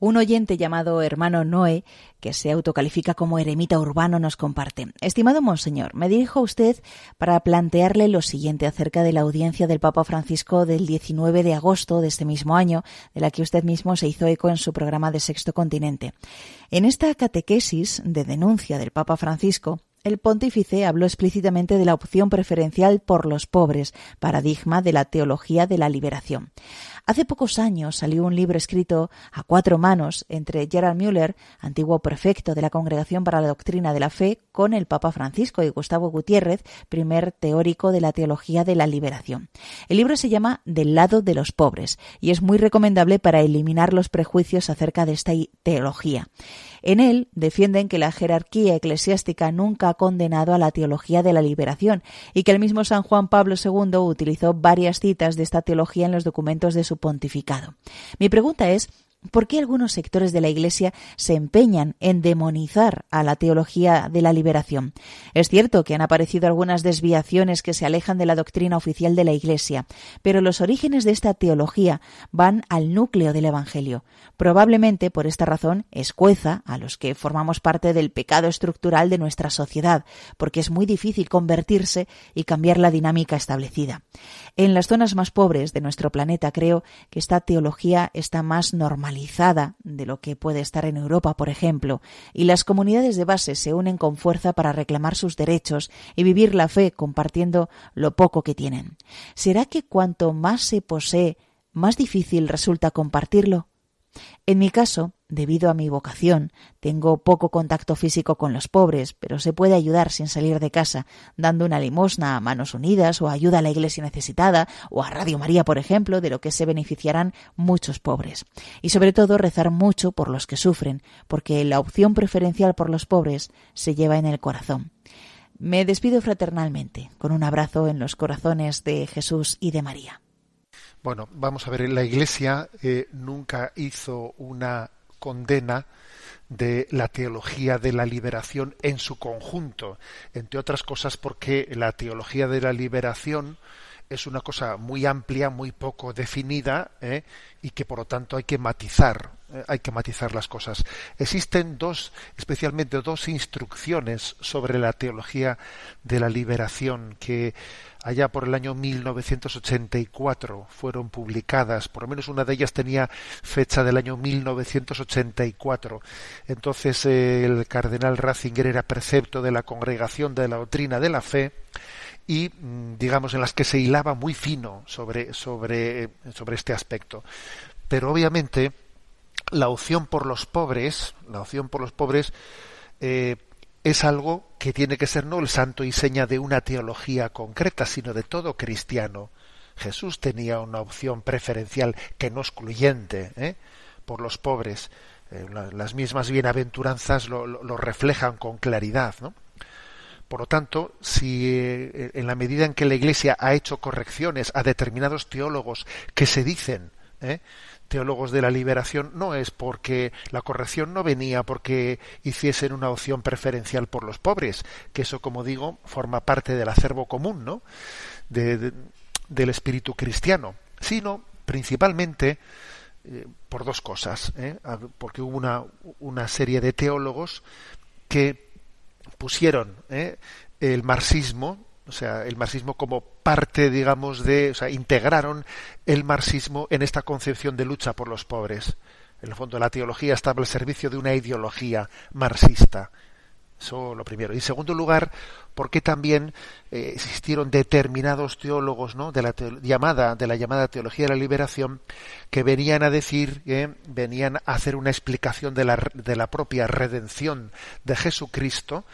Un oyente llamado hermano Noé, que se autocalifica como eremita urbano, nos comparte. Estimado Monseñor, me dirijo a usted para plantearle lo siguiente acerca de la audiencia del Papa Francisco del 19 de agosto de este mismo año, de la que usted mismo se hizo eco en su programa de Sexto Continente. En esta catequesis de denuncia del Papa Francisco, el pontífice habló explícitamente de la opción preferencial por los pobres, paradigma de la teología de la liberación. Hace pocos años salió un libro escrito a cuatro manos entre Gerard Müller, antiguo prefecto de la Congregación para la Doctrina de la Fe, con el Papa Francisco y Gustavo Gutiérrez, primer teórico de la teología de la liberación. El libro se llama Del lado de los pobres y es muy recomendable para eliminar los prejuicios acerca de esta teología. En él defienden que la jerarquía eclesiástica nunca ha condenado a la teología de la liberación y que el mismo San Juan Pablo II utilizó varias citas de esta teología en los documentos de su pontificado. Mi pregunta es ¿Por qué algunos sectores de la Iglesia se empeñan en demonizar a la teología de la liberación? Es cierto que han aparecido algunas desviaciones que se alejan de la doctrina oficial de la Iglesia, pero los orígenes de esta teología van al núcleo del Evangelio. Probablemente por esta razón escueza a los que formamos parte del pecado estructural de nuestra sociedad, porque es muy difícil convertirse y cambiar la dinámica establecida. En las zonas más pobres de nuestro planeta creo que esta teología está más normalizada de lo que puede estar en Europa, por ejemplo, y las comunidades de base se unen con fuerza para reclamar sus derechos y vivir la fe compartiendo lo poco que tienen. ¿Será que cuanto más se posee, más difícil resulta compartirlo? En mi caso, debido a mi vocación, tengo poco contacto físico con los pobres, pero se puede ayudar sin salir de casa, dando una limosna a manos unidas o ayuda a la iglesia necesitada o a Radio María, por ejemplo, de lo que se beneficiarán muchos pobres. Y sobre todo rezar mucho por los que sufren, porque la opción preferencial por los pobres se lleva en el corazón. Me despido fraternalmente, con un abrazo en los corazones de Jesús y de María. Bueno, vamos a ver, la Iglesia eh, nunca hizo una condena de la teología de la liberación en su conjunto, entre otras cosas porque la teología de la liberación es una cosa muy amplia, muy poco definida, ¿eh? y que por lo tanto hay que matizar hay que matizar las cosas. Existen dos, especialmente dos instrucciones sobre la teología de la liberación que allá por el año 1984 fueron publicadas, por lo menos una de ellas tenía fecha del año 1984. Entonces eh, el cardenal Ratzinger era precepto de la Congregación de la Doctrina de la Fe y mm, digamos en las que se hilaba muy fino sobre, sobre, sobre este aspecto. Pero obviamente la opción por los pobres, la opción por los pobres eh, es algo que tiene que ser no el santo y seña de una teología concreta, sino de todo cristiano. Jesús tenía una opción preferencial que no excluyente ¿eh? por los pobres. Eh, las mismas bienaventuranzas lo, reflejan con claridad. ¿no? Por lo tanto, si eh, en la medida en que la Iglesia ha hecho correcciones a determinados teólogos que se dicen. Teólogos de la liberación, no es porque la corrección no venía porque hiciesen una opción preferencial por los pobres, que eso, como digo, forma parte del acervo común, ¿no? del espíritu cristiano, sino principalmente eh, por dos cosas, porque hubo una, una serie de teólogos que pusieron ¿eh? el marxismo, o sea, el marxismo como parte, digamos, de, o sea, integraron el marxismo en esta concepción de lucha por los pobres. En el fondo, la teología estaba al servicio de una ideología marxista. Eso lo primero. Y en segundo lugar, porque también eh, existieron determinados teólogos ¿no? de, la llamada, de la llamada teología de la liberación que venían a decir, que venían a hacer una explicación de la, de la propia redención de Jesucristo,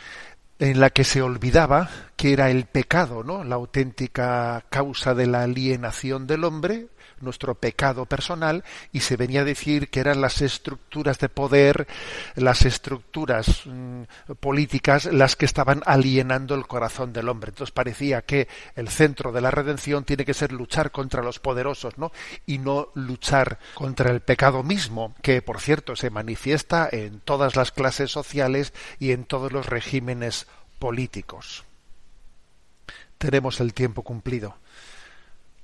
en la que se olvidaba que era el pecado, ¿no? La auténtica causa de la alienación del hombre, nuestro pecado personal y se venía a decir que eran las estructuras de poder, las estructuras mm, políticas las que estaban alienando el corazón del hombre. Entonces parecía que el centro de la redención tiene que ser luchar contra los poderosos, ¿no? Y no luchar contra el pecado mismo, que por cierto se manifiesta en todas las clases sociales y en todos los regímenes políticos. Tenemos el tiempo cumplido.